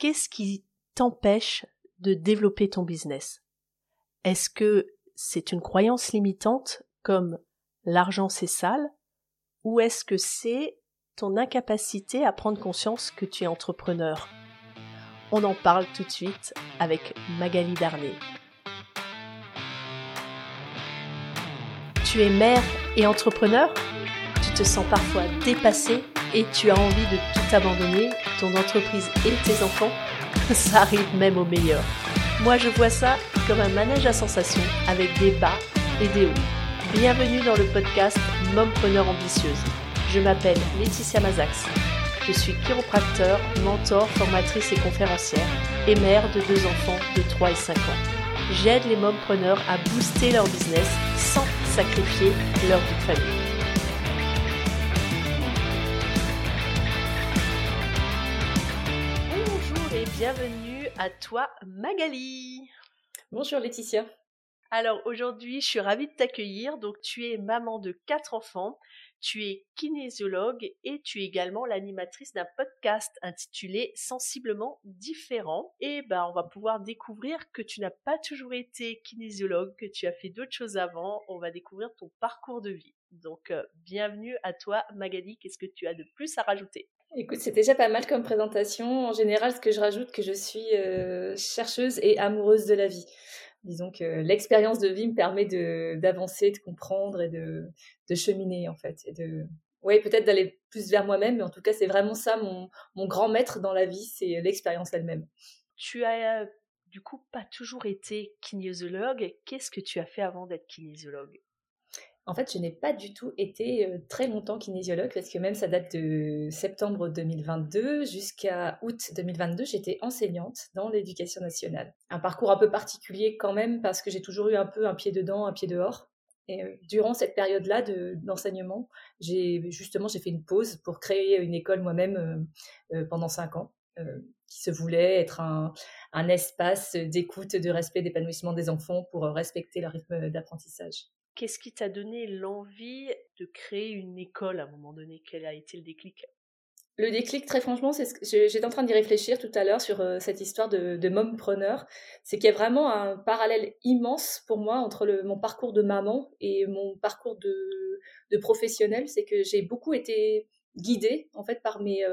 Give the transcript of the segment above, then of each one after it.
qu'est-ce qui t'empêche de développer ton business? Est-ce que c'est une croyance limitante comme l'argent c'est sale? Ou est-ce que c'est ton incapacité à prendre conscience que tu es entrepreneur? On en parle tout de suite avec Magali Darnay. Tu es mère et entrepreneur? Tu te sens parfois dépassé et tu as envie de tout abandonner, entreprise et tes enfants Ça arrive même au meilleur. Moi je vois ça comme un manège à sensations avec des bas et des hauts. Bienvenue dans le podcast Mompreneur ambitieuse. Je m'appelle Laetitia Mazax. Je suis chiropracteur, mentor, formatrice et conférencière et mère de deux enfants de 3 et 5 ans. J'aide les mompreneurs à booster leur business sans sacrifier leur vie de. Bienvenue à toi Magali. Bonjour Laetitia. Alors aujourd'hui, je suis ravie de t'accueillir. Donc tu es maman de quatre enfants, tu es kinésiologue et tu es également l'animatrice d'un podcast intitulé Sensiblement différent. Et ben on va pouvoir découvrir que tu n'as pas toujours été kinésiologue, que tu as fait d'autres choses avant. On va découvrir ton parcours de vie. Donc euh, bienvenue à toi Magali, qu'est-ce que tu as de plus à rajouter? Écoute, c'est déjà pas mal comme présentation. En général, ce que je rajoute, que je suis euh, chercheuse et amoureuse de la vie. Disons que l'expérience de vie me permet d'avancer, de, comprendre et de, de, cheminer en fait. Et de, oui, peut-être d'aller plus vers moi-même, mais en tout cas, c'est vraiment ça mon, mon grand maître dans la vie, c'est l'expérience elle-même. Tu as du coup pas toujours été kinésiologue. Qu'est-ce que tu as fait avant d'être kinésiologue? En fait, je n'ai pas du tout été euh, très longtemps kinésiologue parce que même ça date de septembre 2022 jusqu'à août 2022, j'étais enseignante dans l'éducation nationale. Un parcours un peu particulier quand même parce que j'ai toujours eu un peu un pied dedans, un pied dehors. Et euh, durant cette période-là d'enseignement, j'ai justement j'ai fait une pause pour créer une école moi-même euh, pendant cinq ans, qui se voulait être un, un espace d'écoute, de respect, d'épanouissement des enfants pour respecter leur rythme d'apprentissage. Qu'est-ce qui t'a donné l'envie de créer une école à un moment donné? Quel a été le déclic? Le déclic, très franchement, c'est j'étais en train d'y réfléchir tout à l'heure sur cette histoire de, de mompreneur. C'est qu'il y a vraiment un parallèle immense pour moi entre mon parcours de maman et mon parcours de, professionnel. C'est que j'ai beaucoup été guidée en fait par mes,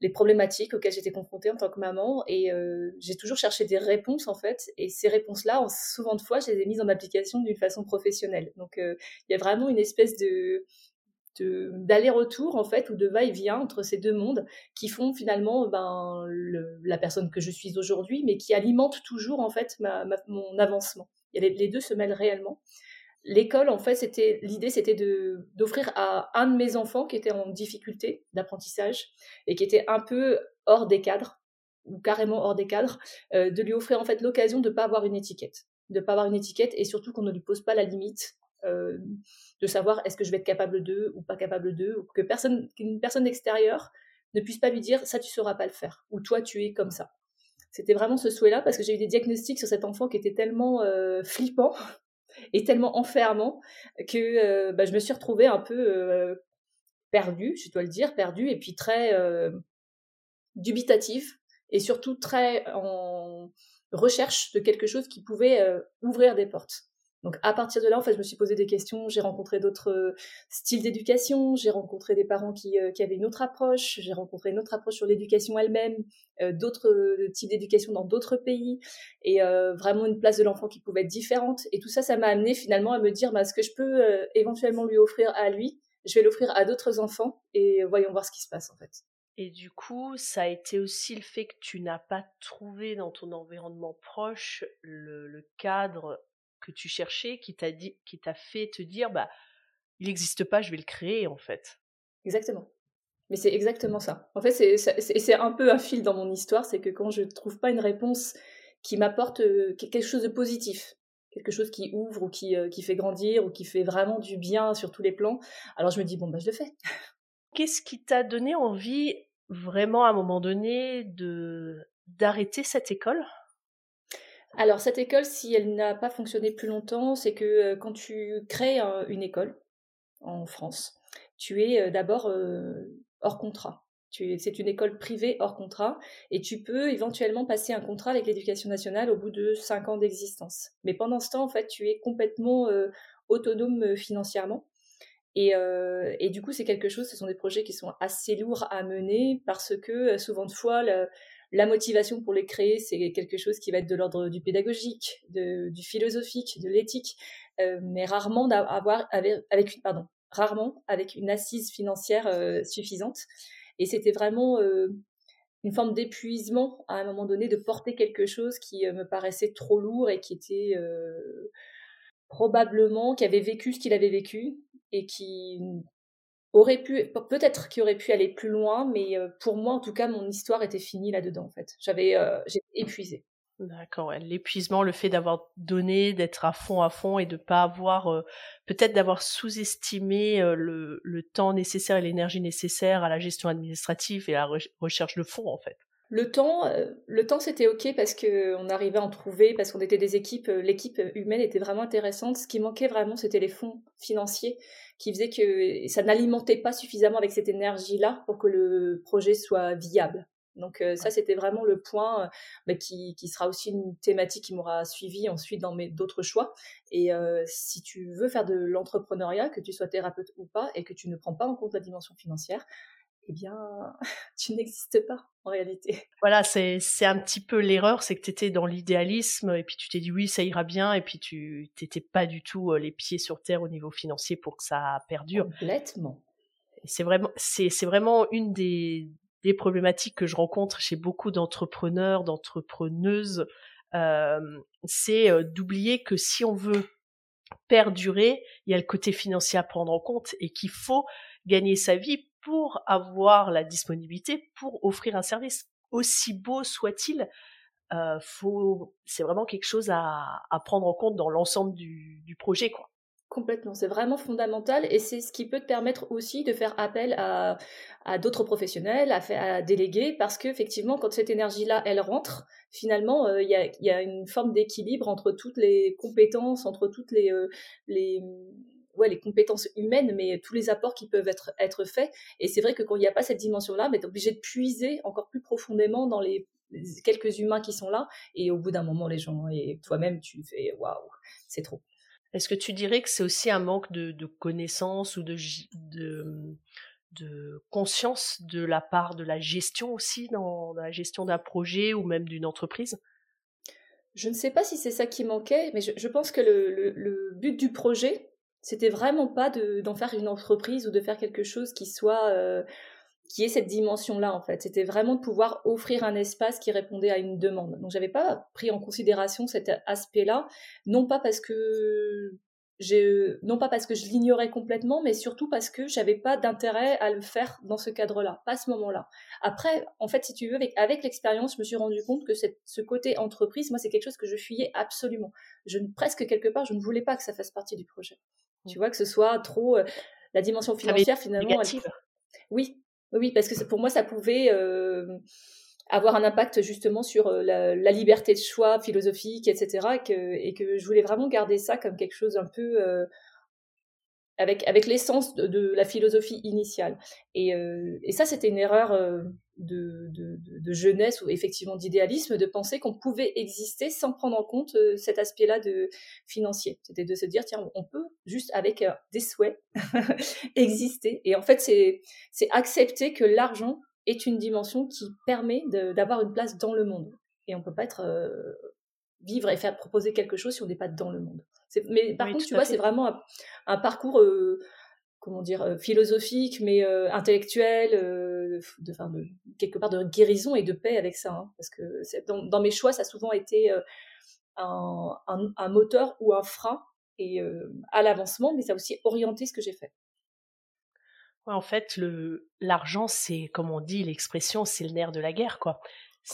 les problématiques auxquelles j'étais confrontée en tant que maman et euh, j'ai toujours cherché des réponses en fait et ces réponses-là, souvent de fois, je les ai mises en application d'une façon professionnelle. Donc euh, il y a vraiment une espèce de d'aller-retour en fait ou de va-et-vient entre ces deux mondes qui font finalement ben, la personne que je suis aujourd'hui mais qui alimente toujours en fait ma, mon avancement. Et les, les deux se mêlent réellement l'école, en fait, c'était l'idée, c'était de d'offrir à un de mes enfants qui était en difficulté d'apprentissage et qui était un peu hors des cadres ou carrément hors des cadres, euh, de lui offrir en fait l'occasion de ne pas avoir une étiquette, de ne pas avoir une étiquette et surtout qu'on ne lui pose pas la limite euh, de savoir est-ce que je vais être capable d'eux ou pas capable d'eux, ou que personne, qu'une personne extérieure ne puisse pas lui dire ça tu sauras pas le faire ou toi tu es comme ça. C'était vraiment ce souhait-là parce que j'ai eu des diagnostics sur cet enfant qui était tellement euh, flippant et tellement enfermant que euh, bah, je me suis retrouvée un peu euh, perdue, je dois le dire, perdue, et puis très euh, dubitative, et surtout très en recherche de quelque chose qui pouvait ouvrir des portes. Donc à partir de là, en fait, je me suis posé des questions. J'ai rencontré d'autres euh, styles d'éducation. J'ai rencontré des parents qui, euh, qui, avaient une autre approche. J'ai rencontré une autre approche sur l'éducation elle-même, euh, d'autres types d'éducation dans d'autres pays, et vraiment une place de l'enfant qui pouvait être différente. Et tout ça, ça m'a amené finalement à me dire, bah, ce que je peux éventuellement lui offrir à lui, je vais l'offrir à d'autres enfants, et voyons voir ce qui se passe en fait. Et du coup, ça a été aussi le fait que tu n'as pas trouvé dans ton environnement proche le cadre que tu cherchais qui t'a dit, qui t'a fait te dire, bah, il n'existe pas, je vais le créer en fait. Exactement. Mais c'est exactement ça. En fait, c'est un peu un fil dans mon histoire, c'est que quand je ne trouve pas une réponse qui m'apporte euh, quelque chose de positif, quelque chose qui ouvre ou qui, euh, qui fait grandir ou qui fait vraiment du bien sur tous les plans, alors je me dis, bon, bah, je le fais. Qu'est-ce qui t'a donné envie, vraiment à un moment donné, de d'arrêter cette école? Alors cette école, si elle n'a pas fonctionné plus longtemps, c'est que euh, quand tu crées une école en France, tu es euh, d'abord euh, hors contrat. C'est une école privée hors contrat et tu peux éventuellement passer un contrat avec l'éducation nationale au bout de 5 ans d'existence. Mais pendant ce temps, en fait, tu es complètement autonome financièrement. Et, du coup, c'est quelque chose, ce sont des projets qui sont assez lourds à mener parce que souvent de fois, la motivation pour les créer, c'est quelque chose qui va être de l'ordre du pédagogique, du philosophique, de l'éthique, mais rarement d'avoir avec, pardon, rarement avec une assise financière suffisante. Et c'était vraiment euh, une forme d'épuisement à un moment donné de porter quelque chose qui euh, me paraissait trop lourd et qui était euh, probablement, qui avait vécu ce qu'il avait vécu et qui aurait pu, peut-être qui aurait pu aller plus loin, mais pour moi, en tout cas, mon histoire était finie là-dedans, en fait. J'avais, j'ai épuisé. D'accord, l'épuisement, le fait d'avoir donné, d'être à fond à fond et de pas avoir, euh, peut-être d'avoir sous-estimé euh, le, le, temps nécessaire et l'énergie nécessaire à la gestion administrative et à la recherche de fonds en fait. Le temps, euh, le temps c'était ok parce que on arrivait à en trouver, parce qu'on était des équipes, l'équipe humaine était vraiment intéressante. Ce qui manquait vraiment, c'était les fonds financiers qui faisaient que ça n'alimentait pas suffisamment avec cette énergie-là pour que le projet soit viable. Donc ça, c'était vraiment le point bah, qui, sera aussi une thématique qui m'aura suivi ensuite dans mes d'autres choix. Et si tu veux faire de l'entrepreneuriat, que tu sois thérapeute ou pas, et que tu ne prends pas en compte la dimension financière, eh bien, tu n'existes pas en réalité. Voilà, c'est, un petit peu l'erreur, c'est que tu étais dans l'idéalisme et puis tu t'es dit oui, ça ira bien et puis tu n'étais pas du tout les pieds sur terre au niveau financier pour que ça perdure. Complètement. c'est vraiment, c'est vraiment une des, des problématiques que je rencontre chez beaucoup d'entrepreneurs, d'entrepreneuses, euh, c'est euh, d'oublier que si on veut perdurer, il y a le côté financier à prendre en compte et qu'il faut gagner sa vie pour avoir la disponibilité pour offrir un service aussi beau soit-il. Euh, faut, c'est vraiment quelque chose à, prendre en compte dans l'ensemble du, projet, quoi. Complètement, c'est vraiment fondamental et c'est ce qui peut te permettre aussi de faire appel à, d'autres professionnels, à, à déléguer, parce qu'effectivement, quand cette énergie-là, elle rentre, finalement, euh, il y, a, y, a, une forme d'équilibre entre toutes les compétences, entre toutes les, euh, les, ouais, les compétences humaines, mais tous les apports qui peuvent être, être faits. Et c'est vrai que quand il n'y a pas cette dimension-là, tu es obligé de puiser encore plus profondément dans les, quelques humains qui sont là, et au bout d'un moment, les gens, et toi-même, tu fais waouh, c'est trop. Est-ce que tu dirais que c'est aussi un manque de, de connaissances ou de, de, conscience de la part de la gestion aussi, dans, la gestion d'un projet ou même d'une entreprise? Je ne sais pas si c'est ça qui manquait, mais je, pense que le, le, but du projet, c'était vraiment pas d'en faire une entreprise ou de faire quelque chose qui soit euh, qui est cette dimension-là en fait. C'était vraiment de pouvoir offrir un espace qui répondait à une demande. Donc j'avais pas pris en considération cet aspect-là, non pas parce que non pas parce que je l'ignorais complètement, mais surtout parce que j'avais pas d'intérêt à le faire dans ce cadre-là, pas à ce moment-là. Après, en fait, si tu veux, avec, avec l'expérience, je me suis rendu compte que cette, ce côté entreprise, moi, c'est quelque chose que je fuyais absolument. Je presque quelque part, je ne voulais pas que ça fasse partie du projet. Tu mmh. vois, que ce soit trop la dimension financière finalement. Oui, oui, parce que pour moi, ça pouvait euh, avoir un impact justement sur la, liberté de choix philosophique, etc. Et que, et que, je voulais vraiment garder ça comme quelque chose un peu euh, avec, l'essence de, la philosophie initiale. Et, et ça, c'était une erreur de, de, jeunesse ou effectivement d'idéalisme de penser qu'on pouvait exister sans prendre en compte cet aspect-là de financier. C'était de se dire tiens, on peut juste avec des souhaits exister. Et en fait, c'est accepter que l'argent est une dimension qui permet d'avoir une place dans le monde. Et on peut pas être vivre et faire proposer quelque chose si on n'est pas dans le monde. Mais par contre, tu vois, c'est vraiment un, un parcours comment dire, euh, philosophique, mais euh, intellectuel, euh, de, de, quelque part de guérison et de paix avec ça. Hein, parce que dans, dans, mes choix, ça a souvent été un, un, moteur ou un frein et, à l'avancement, mais ça a aussi orienté ce que j'ai fait. Ouais, en fait, l'argent, c'est comme on dit, l'expression, c'est le nerf de la guerre, quoi.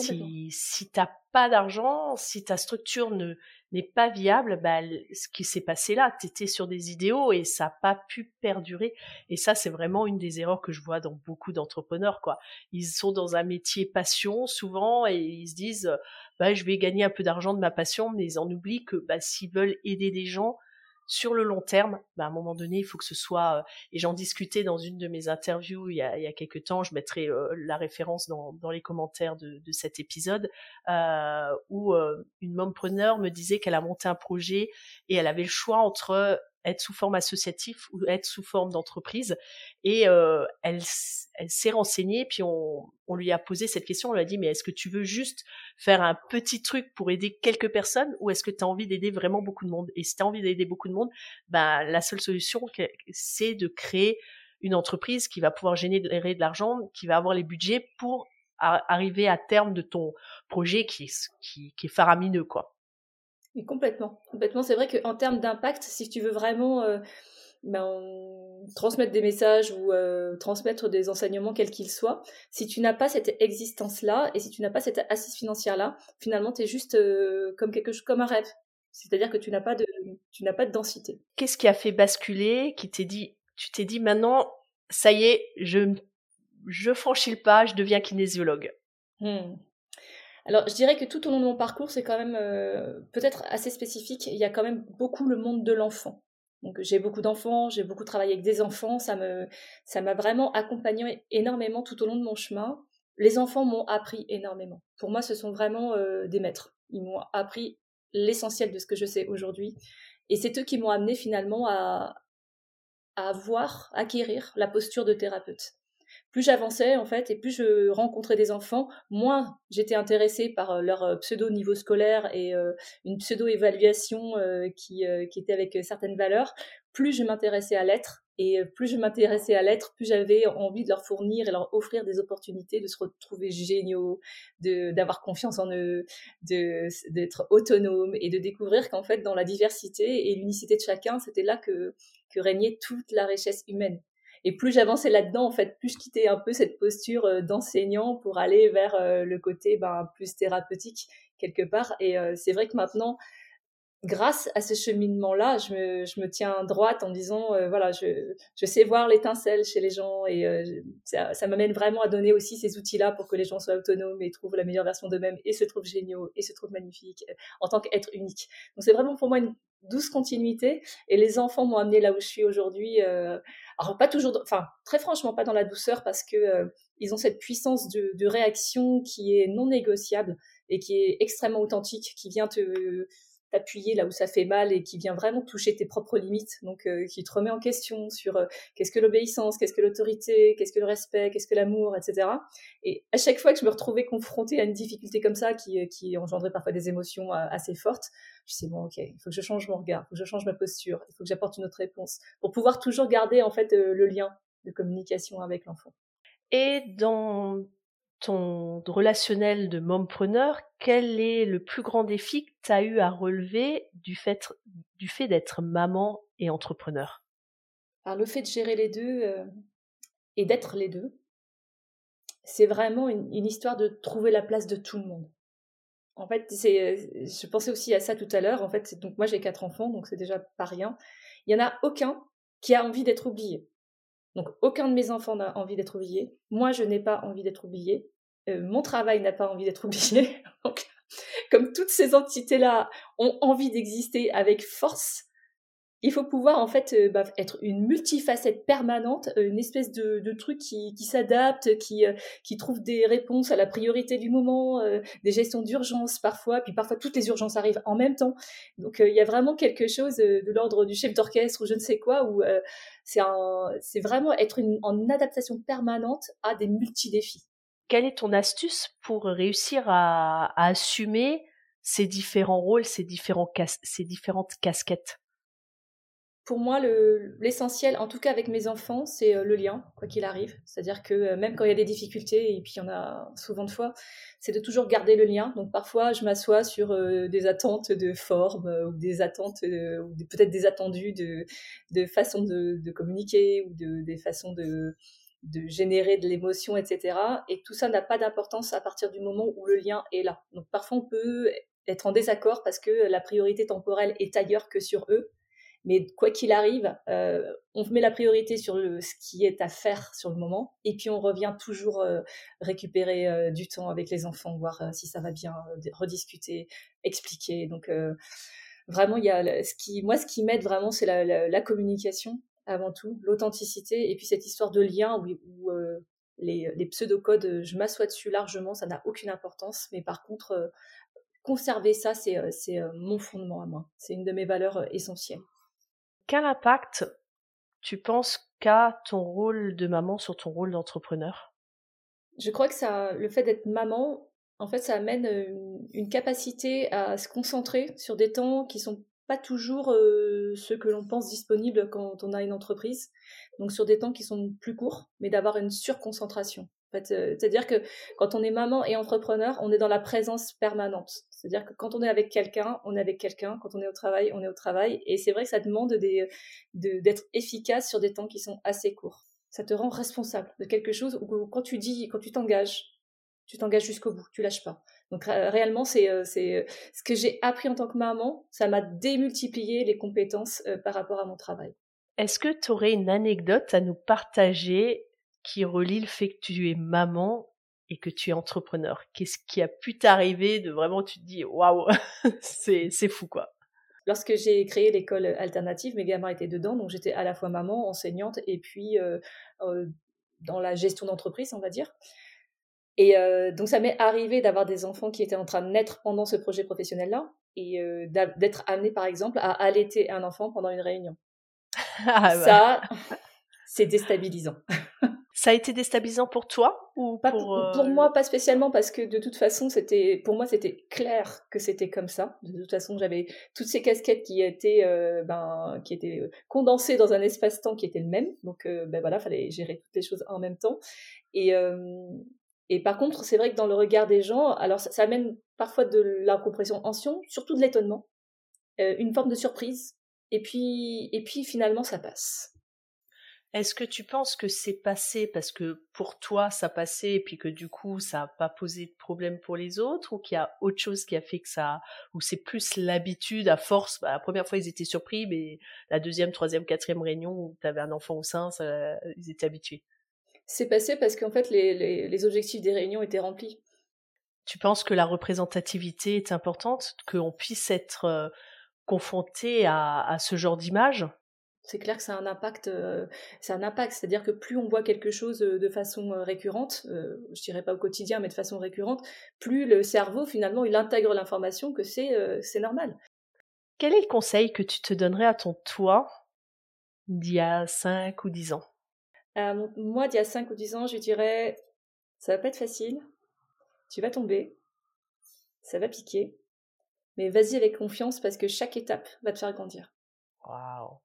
Si, si t'as pas d'argent, si ta structure ne n'est pas viable, bah, ce qui s'est passé là, tu étais sur des idéaux et ça n'a pas pu perdurer. Et ça, c'est vraiment une des erreurs que je vois dans beaucoup d'entrepreneurs. quoi. Ils sont dans un métier passion souvent et ils se disent, bah, je vais gagner un peu d'argent de ma passion, mais ils en oublient que bah, s'ils veulent aider des gens, sur le long terme, bah, à un moment donné, il faut que ce soit, euh, et j'en discutais dans une de mes interviews il y a, il y a quelques temps, je mettrai euh, la référence dans, dans les commentaires de, de cet épisode, euh, où euh, une mompreneur me disait qu'elle a monté un projet et elle avait le choix entre être sous forme associative ou être sous forme d'entreprise. Et euh, elle, elle s'est renseignée, puis on, on, lui a posé cette question, on lui a dit, mais est-ce que tu veux juste faire un petit truc pour aider quelques personnes ou est-ce que tu as envie d'aider vraiment beaucoup de monde? Et si tu as envie d'aider beaucoup de monde, bah, la seule solution, c'est de créer une entreprise qui va pouvoir générer de l'argent, qui va avoir les budgets pour arriver à terme de ton projet qui, qui, est faramineux, quoi complètement, complètement. C'est vrai qu'en termes d'impact, si tu veux vraiment euh, ben, transmettre des messages ou euh, transmettre des enseignements quels qu'ils soient, si tu n'as pas cette existence-là et si tu n'as pas cette assise financière-là, finalement, tu es juste euh, comme quelque chose, comme un rêve. C'est-à-dire que tu n'as pas de, tu n'as pas de densité. Qu'est-ce qui a fait basculer, qui t'est dit, tu t'es dit maintenant, ça y est, je, je franchis le pas, je deviens kinésiologue. Hmm. Alors, je dirais que tout au long de mon parcours, c'est quand même euh, peut-être assez spécifique. Il y a quand même beaucoup le monde de l'enfant. Donc, j'ai beaucoup d'enfants, j'ai beaucoup travaillé avec des enfants. Ça me, ça m'a vraiment accompagné énormément tout au long de mon chemin. Les enfants m'ont appris énormément. Pour moi, ce sont vraiment euh, des maîtres. Ils m'ont appris l'essentiel de ce que je sais aujourd'hui. Et c'est eux qui m'ont amené finalement à, à avoir, acquérir la posture de thérapeute plus j'avançais en fait et plus je rencontrais des enfants, moins j'étais intéressée par euh, leur euh, pseudo niveau scolaire et euh, une pseudo évaluation qui, qui était avec certaines valeurs, plus je m'intéressais à l'être et plus je m'intéressais à l'être, plus j'avais envie de leur fournir et leur offrir des opportunités de se retrouver géniaux, de d'avoir confiance en eux, de d'être autonome et de découvrir qu'en fait dans la diversité et l'unicité de chacun, c'était là que que régnait toute la richesse humaine. Et plus j'avançais là-dedans, en fait, plus je quittais un peu cette posture euh, d'enseignant pour aller vers euh, le côté ben, plus thérapeutique quelque part. Et euh, c'est vrai que maintenant, grâce à ce cheminement-là, je me, je me, tiens droite en disant, voilà, je, je, sais voir l'étincelle chez les gens et ça, ça m'amène vraiment à donner aussi ces outils-là pour que les gens soient autonomes et trouvent la meilleure version d'eux-mêmes et se trouvent géniaux et se trouvent magnifiques en tant qu'être unique. Donc c'est vraiment pour moi une douce continuité et les enfants m'ont amené là où je suis aujourd'hui alors pas toujours, enfin très franchement pas dans la douceur parce que euh, ils ont cette puissance de, de, réaction qui est non négociable et qui est extrêmement authentique, qui vient te t'appuyer là où ça fait mal et qui vient vraiment toucher tes propres limites, donc euh, qui te remet en question sur euh, qu'est-ce que l'obéissance, qu'est-ce que l'autorité, qu'est-ce que le respect, qu'est-ce que l'amour, etc. Et à chaque fois que je me retrouvais confrontée à une difficulté comme ça, qui, qui engendrait parfois des émotions assez fortes, je sais bon ok, il faut que je change mon regard, il faut que je change ma posture, il faut que j'apporte une autre réponse pour pouvoir toujours garder en fait le lien de communication avec l'enfant. Et dans ton relationnel de mompreneur, quel est le plus grand défi que tu as eu à relever du fait, d'être maman et entrepreneur? Alors, le fait de gérer les deux euh, et d'être les deux, c'est vraiment une, histoire de trouver la place de tout le monde. En fait, je pensais aussi à ça tout à l'heure. En fait, donc moi j'ai quatre enfants, donc c'est déjà pas rien. Il y en a aucun qui a envie d'être oublié. Donc aucun de mes enfants n'a envie d'être oublié. Moi, je n'ai pas envie d'être oublié. Euh, mon travail n'a pas envie d'être oublié. Donc, comme toutes ces entités-là ont envie d'exister avec force, il faut pouvoir en fait euh, bah, être une multifacette permanente, euh, une espèce de, truc qui, qui s'adapte, qui, qui trouve des réponses à la priorité du moment, des gestions d'urgence parfois, puis parfois toutes les urgences arrivent en même temps. Donc il y a vraiment quelque chose de l'ordre du chef d'orchestre ou je ne sais quoi, où c'est vraiment être en adaptation permanente à des multi-défis quelle est ton astuce pour réussir à, assumer ces différents rôles, ces, différentes casquettes? Pour moi, l'essentiel, en tout cas avec mes enfants, c'est euh, le lien, quoi qu'il arrive. C'est-à-dire que euh, même quand il y a des difficultés, et puis il y en a souvent de fois, c'est de toujours garder le lien. Donc parfois, je m'assois sur euh, des attentes de forme ou des attentes, ou peut-être des attendus de, façon de, de communiquer ou de, des façons de, de générer de l'émotion, etc. Et tout ça n'a pas d'importance à partir du moment où le lien est là. Donc parfois on peut être en désaccord parce que la priorité temporelle est ailleurs que sur eux. Mais quoi qu'il arrive, euh, on met la priorité sur le, ce qui est à faire sur le moment, et puis on revient toujours euh, récupérer euh, du temps avec les enfants, voir si ça va bien, rediscuter, expliquer. Donc vraiment, il y a ce qui, moi, ce qui m'aide vraiment, c'est la, communication avant tout, l'authenticité, et puis cette histoire de lien où, les, les pseudocodes, je m'assois dessus largement, ça n'a aucune importance, mais par contre, conserver ça, c'est mon fondement à moi. C'est une de mes valeurs essentielles. Quel impact tu penses qu'a ton rôle de maman sur ton rôle d'entrepreneur? Je crois que ça, le fait d'être maman, en fait, ça amène une, capacité à se concentrer sur des temps qui sont pas toujours ceux que l'on pense disponibles quand on a une entreprise. Donc sur des temps qui sont plus courts, mais d'avoir une surconcentration. C'est-à-dire que quand on est maman et entrepreneur, on est dans la présence permanente. C'est-à-dire que quand on est avec quelqu'un, on est avec quelqu'un. Quand on est au travail, on est au travail. Et c'est vrai que ça demande d'être efficace sur des temps qui sont assez courts. Ça te rend responsable de quelque chose où quand tu dis, quand tu t'engages, tu t'engages jusqu'au bout, tu lâches pas. Donc réellement, c'est euh, euh, ce que j'ai appris en tant que maman, ça m'a démultiplié les compétences euh, par rapport à mon travail. Est-ce que tu aurais une anecdote à nous partager qui relie le fait que tu es maman et que tu es entrepreneur? Qu'est-ce qui a pu t'arriver de vraiment, tu te dis, waouh, c'est fou quoi? Lorsque j'ai créé l'école alternative, mes gamins étaient dedans, donc j'étais à la fois maman, enseignante et puis euh, euh, dans la gestion d'entreprise, on va dire. Et euh, donc ça m'est arrivé d'avoir des enfants qui étaient en train de naître pendant ce projet professionnel-là et d'être amené par exemple à allaiter un enfant pendant une réunion. Ah, bah. Ça, c'est déstabilisant. Ça a été déstabilisant pour toi ou pour, pour, euh, moi pas spécialement parce que de toute façon c'était pour moi c'était clair que c'était comme ça. De toute façon j'avais toutes ces casquettes qui étaient euh, ben qui étaient euh, condensées dans un espace-temps qui était le même. Donc ben voilà fallait gérer toutes les choses en même temps. Et et par contre c'est vrai que dans le regard des gens alors ça, amène parfois de l'incompréhension, surtout de l'étonnement, une forme de surprise. Et puis et puis finalement ça passe. Est-ce que tu penses que c'est passé parce que pour toi ça passait et puis que du coup ça n'a pas posé de problème pour les autres ou qu'il y a autre chose qui a fait que ça ou c'est plus l'habitude à force? Bah, la première fois ils étaient surpris mais la deuxième troisième quatrième réunion où tu avais un enfant au sein ils étaient habitués c'est passé parce qu'en fait les, objectifs des réunions étaient remplis. Tu penses que la représentativité est importante qu'on puisse être euh, confronté à ce genre d'image? C'est clair que ça a un impact, euh, c'est un impact, c'est-à-dire que plus on voit quelque chose euh, de façon euh, récurrente, je dirais pas au quotidien, mais de façon récurrente, plus le cerveau finalement il intègre l'information que c'est c'est normal. Quel est le conseil que tu te donnerais à ton toi d'il y a 5 ou 10 ans? Moi, d'il y a 5 ou 10 ans, je dirais ça va pas être facile, tu vas tomber, ça va piquer, mais vas-y avec confiance parce que chaque étape va te faire grandir. Waouh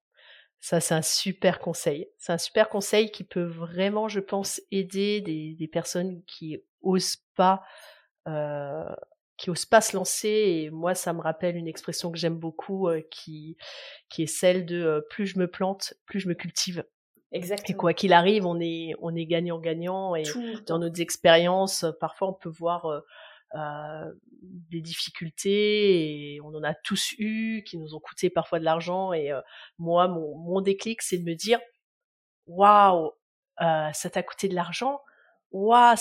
ça, c'est un super conseil. C'est un super conseil qui peut vraiment, je pense, aider des, personnes qui osent pas, euh, qui osent pas se lancer. Et moi, ça me rappelle une expression que j'aime beaucoup, euh, qui, est celle de euh, plus je me plante, plus je me cultive. Exactement. Et quoi qu'il arrive, on est, on est gagnant-gagnant. Et dans nos expériences, parfois, on peut voir euh, des difficultés et on en a tous eu qui nous ont coûté parfois de l'argent et euh, moi mon, mon déclic c'est de me dire waouh euh, ça t'a coûté de l'argent? Waouh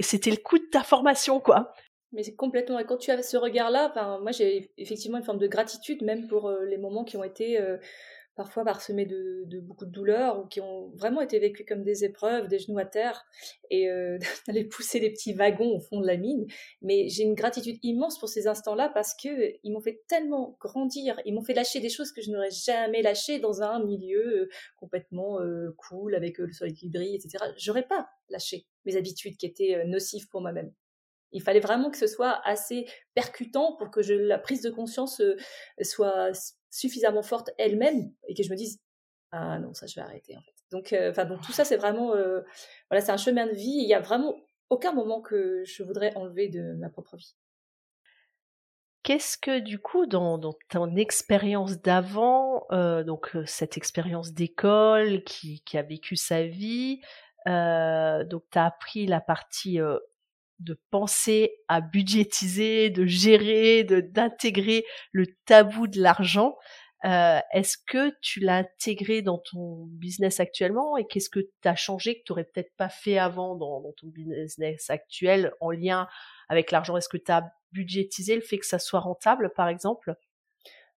c'était le coût de ta formation quoi mais c'est complètement et quand tu as ce regard là moi j'ai effectivement une forme de gratitude même pour les moments qui ont été parfois parsemés de, beaucoup de douleurs ou qui ont vraiment été vécus comme des épreuves, des genoux à terre et euh, d'aller pousser des petits wagons au fond de la mine. Mais j'ai une gratitude immense pour ces instants-là parce que euh, ils m'ont fait tellement grandir, ils m'ont fait lâcher des choses que je n'aurais jamais lâchées dans un milieu euh, complètement cool avec le soleil qui brille, etc. J'aurais pas lâché mes habitudes qui étaient nocives pour moi-même. Il fallait vraiment que ce soit assez percutant pour que je, la prise de conscience soit suffisamment forte elle-même et que je me dise ah non ça je vais arrêter en fait donc euh, enfin donc tout ça c'est vraiment euh, voilà c'est un chemin de vie. Il y a vraiment aucun moment que je voudrais enlever de ma propre vie. Qu'est-ce que du coup dans, ton expérience d'avant, euh, donc cette expérience d'école qui, qui, a vécu sa vie, donc tu as appris la partie de penser à budgétiser, de gérer, d'intégrer le tabou de l'argent. Euh, est-ce que tu l'as intégré dans ton business actuellement et qu'est-ce que tu as changé que tu n'aurais peut-être pas fait avant dans, dans, ton business actuel en lien avec l'argent? Est-ce que tu as budgétisé le fait que ça soit rentable, par exemple?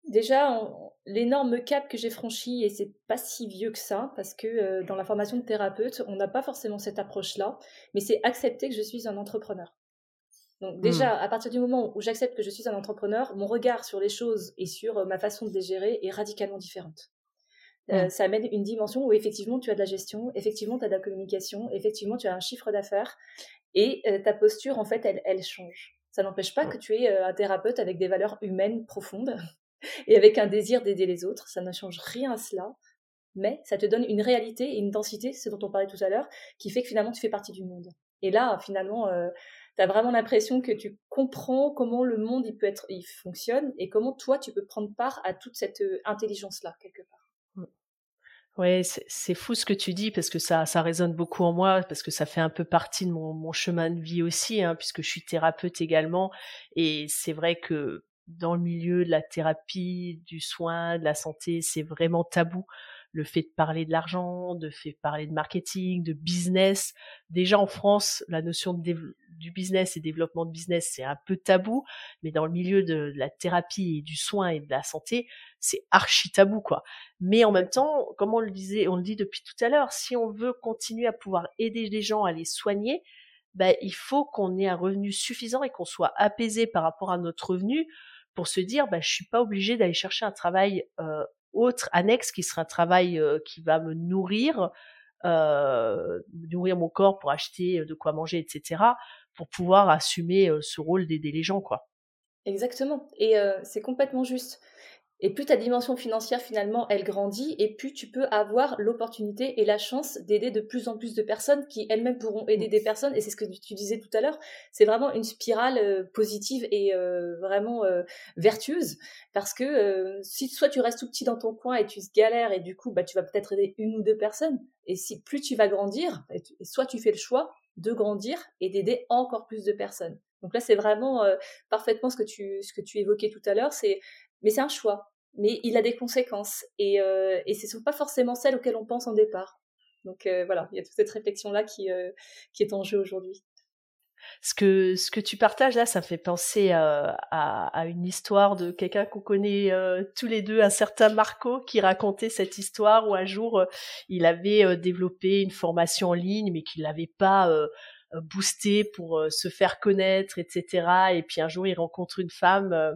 Déjà, l'énorme cap que j'ai franchi, et c'est pas si vieux que ça, parce que euh, dans la formation de thérapeute, on n'a pas forcément cette approche-là, mais c'est accepter que je suis un entrepreneur. Donc déjà, hmm. à partir du moment où j'accepte que je suis un entrepreneur, mon regard sur les choses et sur euh, ma façon de les gérer est radicalement différente. Euh, hmm. ça amène une dimension où effectivement tu as de la gestion, effectivement tu as de la communication, effectivement tu as un chiffre d'affaires et ta posture en fait elle, elle change. Ça n'empêche pas hmm. que tu es un thérapeute avec des valeurs humaines profondes et avec un désir d'aider les autres. Ça ne change rien à cela, mais ça te donne une réalité et une densité, ce dont on parlait tout à l'heure, qui fait que finalement tu fais partie du monde. Et là, finalement, euh, tu as vraiment l'impression que tu comprends comment le monde il peut être, il fonctionne et comment toi tu peux prendre part à toute cette euh, intelligence-là, quelque part. Ouais, c'est fou ce que tu dis parce que ça, ça résonne beaucoup en moi parce que ça fait un peu partie de mon, chemin de vie aussi, hein, puisque je suis thérapeute également. Et c'est vrai que dans le milieu de la thérapie, du soin, de la santé, c'est vraiment tabou. Le fait de parler de l'argent, de fait parler de marketing, de business. Déjà en France, la notion du business et développement de business, c'est un peu tabou, mais dans le milieu de, la thérapie et du soin et de la santé, c'est archi tabou, quoi. Mais en même temps, comme on le disait, on le dit depuis tout à l'heure, si on veut continuer à pouvoir aider les gens à les soigner, bah, il faut qu'on ait un revenu suffisant et qu'on soit apaisé par rapport à notre revenu pour se dire bah je suis pas obligé d'aller chercher un travail autre annexe qui sera un travail qui va me nourrir nourrir mon corps pour acheter de quoi manger etc pour pouvoir assumer ce rôle d'aider les gens quoi. Exactement. Et c'est complètement juste et plus ta dimension financière finalement elle grandit et plus tu peux avoir l'opportunité et la chance d'aider de plus en plus de personnes qui elles-mêmes pourront aider des personnes. Et c'est ce que tu disais tout à l'heure c'est vraiment une spirale euh, positive et euh, vraiment euh, vertueuse. Parce que si soit tu restes tout petit dans ton coin et tu galères et du coup bah tu vas peut-être aider une ou deux personnes. Et si plus tu vas grandir soit tu fais le choix de grandir et d'aider encore plus de personnes. Donc là, c'est vraiment parfaitement ce que tu ce que tu évoquais tout à l'heure. C'est mais c'est un choix mais il a des conséquences et, euh, ce ne sont pas forcément celles auxquelles on pense en départ. Donc euh, voilà, il y a toute cette réflexion-là qui, euh, qui est en jeu aujourd'hui. Ce que, ce que tu partages là, ça me fait penser à, à, une histoire de quelqu'un qu'on connaît tous les deux, un certain Marco, qui racontait cette histoire où un jour il avait développé une formation en ligne, mais qu'il n'avait pas boosté pour se faire connaître, etc. Et puis un jour il rencontre une femme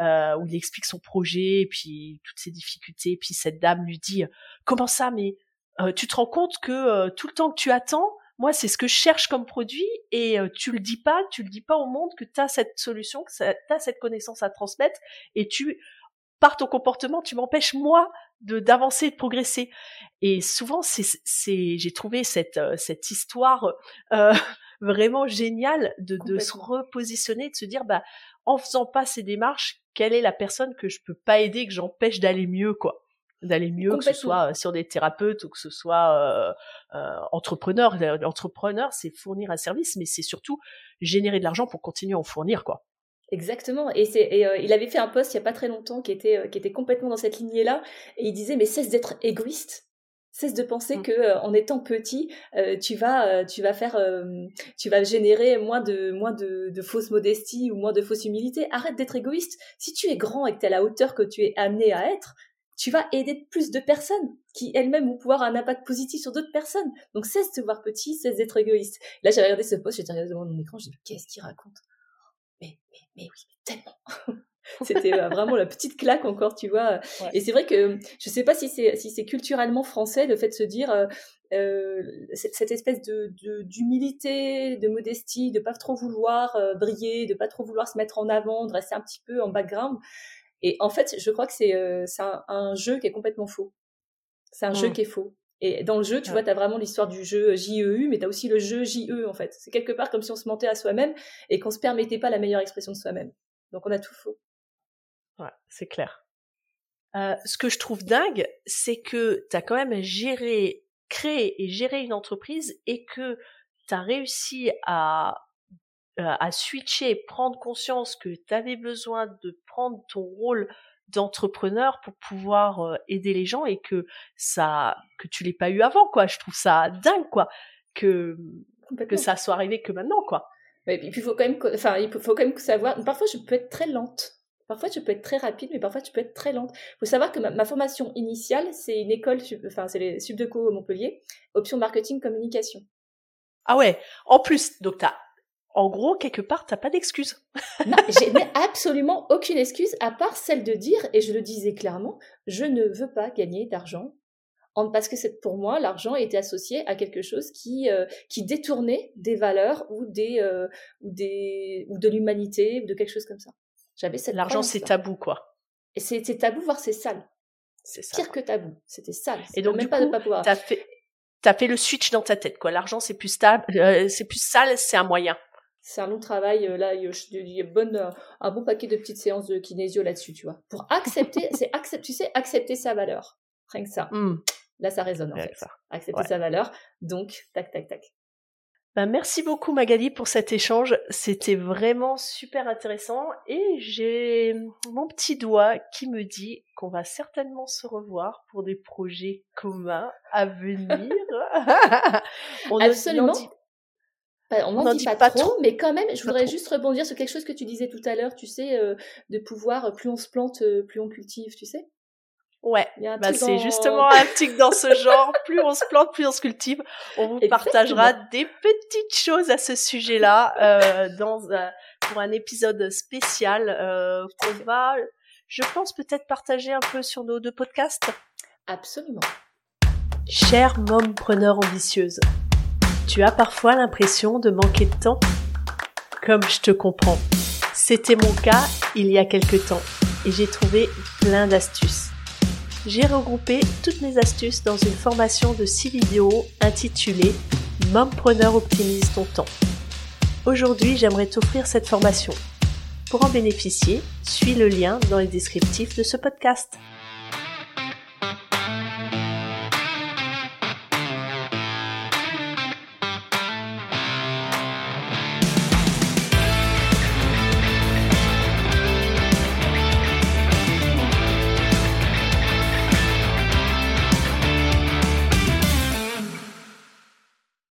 euh, où il explique son projet et puis toutes ses difficultés. Et puis cette dame lui dit comment ça mais euh, tu te rends compte que euh, tout le temps que tu attends, moi c'est ce que je cherche comme produit et tu le dis pas, tu le dis pas au monde que tu as cette solution, que tu as cette connaissance à transmettre et tu par ton comportement, tu m'empêches moi de d'avancer, de progresser. Et souvent, c'est, c'est, j'ai trouvé cette cette histoire euh, vraiment géniale de, de se repositionner, de se dire bah en faisant pas ces démarches, quelle est la personne que je peux pas aider, que j'empêche d'aller mieux, quoi? D'aller mieux, que ce soit euh, sur des thérapeutes ou que ce soit euh, euh, entrepreneur. L'entrepreneur, c'est fournir un service, mais c'est surtout générer de l'argent pour continuer à en fournir, quoi. Exactement. Et, c'est, et il avait fait un post il y a pas très longtemps qui était, qui était complètement dans cette lignée-là, et il disait mais cesse d'être égoïste Cesse de penser mmh. que euh, en étant petit, euh, tu vas, euh, tu vas faire, tu vas générer moins de, moins de, de fausse modestie ou moins de fausse humilité. Arrête d'être égoïste. Si tu es grand et que tu es à la hauteur que tu es amené à être, tu vas aider plus de personnes qui elles-mêmes vont pouvoir avoir un impact positif sur d'autres personnes. Donc cesse de te voir petit, cesse d'être égoïste. Là, j'ai regardé ce post, j'étais regardé devant mon écran, j'ai dit qu'est-ce qu'il raconte? Mais, mais, mais oui, tellement. C'était euh, vraiment la petite claque encore, tu vois. Et c'est vrai que je sais pas si c'est si c'est culturellement français le fait de se dire euh, euh cette espèce de d'humilité, de, modestie, de pas trop vouloir euh, briller, de pas trop vouloir se mettre en avant, de rester un petit peu en background. Et en fait, je crois que c'est c'est un, jeu qui est complètement faux. C'est un jeu mmh. qui est faux. Et dans le jeu, tu vois, tu as vraiment l'histoire du jeu JEU, mais tu as aussi le jeu JE, en fait. C'est quelque part comme si on se mentait à soi-même et qu'on se permettait pas la meilleure expression de soi-même. Donc on a tout faux. Ouais, c'est clair. Euh, ce que je trouve dingue, c'est que tu as quand même géré, créé et géré une entreprise et que tu as réussi à, euh, à switcher, prendre conscience que tu avais besoin de prendre ton rôle d'entrepreneur pour pouvoir euh, aider les gens et que ça que tu l'aies pas eu avant quoi. Je trouve ça dingue quoi que que ça soit arrivé que maintenant quoi. Et puis il faut quand même enfin il faut quand même savoir parfois je peux être très lente Parfois, tu peux être très rapide, mais parfois, tu peux être très lente. Il faut savoir que ma, formation initiale, c'est une école, enfin, c'est les Subdeco Montpellier, option marketing communication. Ah ouais, en plus, donc t'as en gros, quelque part, t'as pas d'excuse. non, j'ai absolument aucune excuse à part celle de dire, et je le disais clairement, je ne veux pas gagner d'argent. Parce que c'est pour moi, l'argent était associé à quelque chose qui, euh, qui détournait des valeurs ou, des, euh, ou, des, ou de l'humanité, ou de quelque chose comme ça. J'avais cette L'argent, c'est tabou, quoi. Et c'est tabou, voire c'est sale. C'est pire que tabou. C'était sale. Et donc, même pas de pas pouvoir. T'as fait, as fait le switch dans ta tête, quoi. L'argent, c'est plus stable, euh, c'est plus sale, c'est un moyen c'est un long travail. Euh, là, il y a bonne, euh, un bon paquet de petites séances de kinésio là-dessus, tu vois. Pour accepter, c'est accepter, tu sais, accepter sa valeur. Rien que ça. Mmh. Là, ça résonne en fait. Accepter sa valeur. Donc, tac, tac, tac. Ben, merci beaucoup Magali pour cet échange. C'était vraiment super intéressant. Et j'ai mon petit doigt qui me dit qu'on va certainement se revoir pour des projets communs à venir. On Absolument. on n'en dit, pas, trop, mais quand même, je voudrais juste rebondir sur quelque chose que tu disais tout à l'heure, tu sais, euh, de pouvoir, euh, plus on se plante, euh, plus on cultive, tu sais Ouais, bah c'est justement un truc dans ce genre. plus on se plante, plus on se cultive. On vous partagera des petites choses à ce sujet-là dans pour un épisode spécial euh, qu'on va, je pense peut-être partager un peu sur nos deux podcasts. Absolument. Chère mompreneur ambitieuse, tu as parfois l'impression de manquer de temps Comme je te comprends. C'était mon cas il y a quelque temps et j'ai trouvé plein d'astuces. J'ai regroupé toutes mes astuces dans une formation de 6 vidéos intitulée Mompreneur optimise ton temps. Aujourd'hui, j'aimerais t'offrir cette formation. Pour en bénéficier, suis le lien dans les descriptifs de ce podcast.